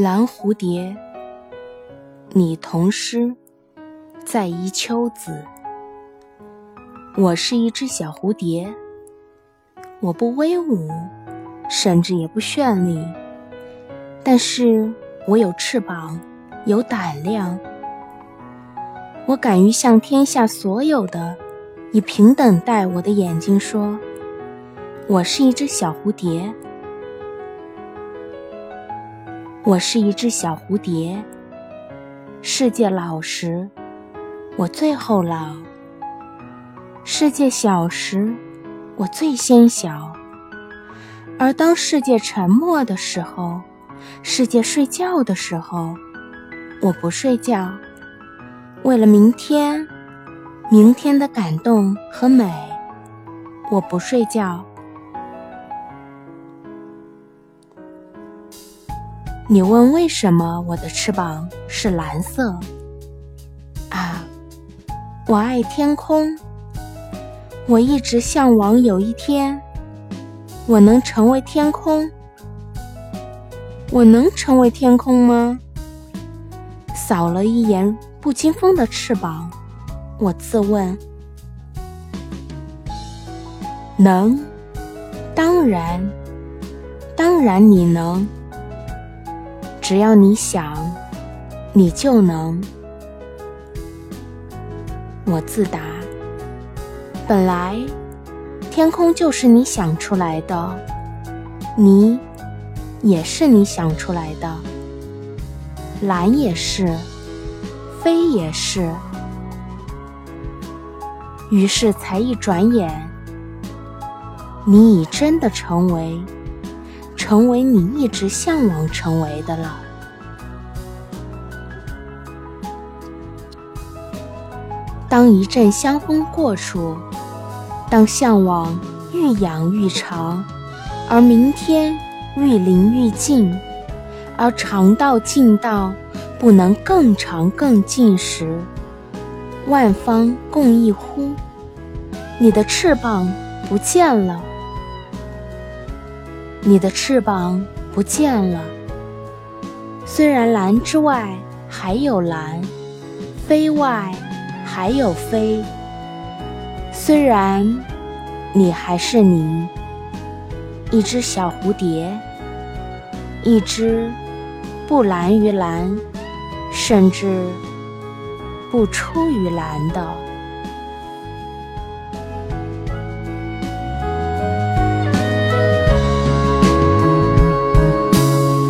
蓝蝴蝶，你同诗，在宜秋子。我是一只小蝴蝶，我不威武，甚至也不绚丽，但是我有翅膀，有胆量。我敢于向天下所有的以平等待我的眼睛说：“我是一只小蝴蝶。”我是一只小蝴蝶。世界老时，我最后老；世界小时，我最先小。而当世界沉默的时候，世界睡觉的时候，我不睡觉。为了明天，明天的感动和美，我不睡觉。你问为什么我的翅膀是蓝色？啊，我爱天空。我一直向往有一天，我能成为天空。我能成为天空吗？扫了一眼不经风的翅膀，我自问：能，当然，当然你能。只要你想，你就能。我自答：本来天空就是你想出来的，你也是你想出来的，蓝也是，飞也是。于是才一转眼，你已真的成为。成为你一直向往成为的了。当一阵香风过处，当向往愈养愈长，而明天愈临愈近，而长到近到不能更长更近时，万方共一呼，你的翅膀不见了。你的翅膀不见了，虽然蓝之外还有蓝，飞外还有飞。虽然你还是你，一只小蝴蝶，一只不蓝于蓝，甚至不出于蓝的。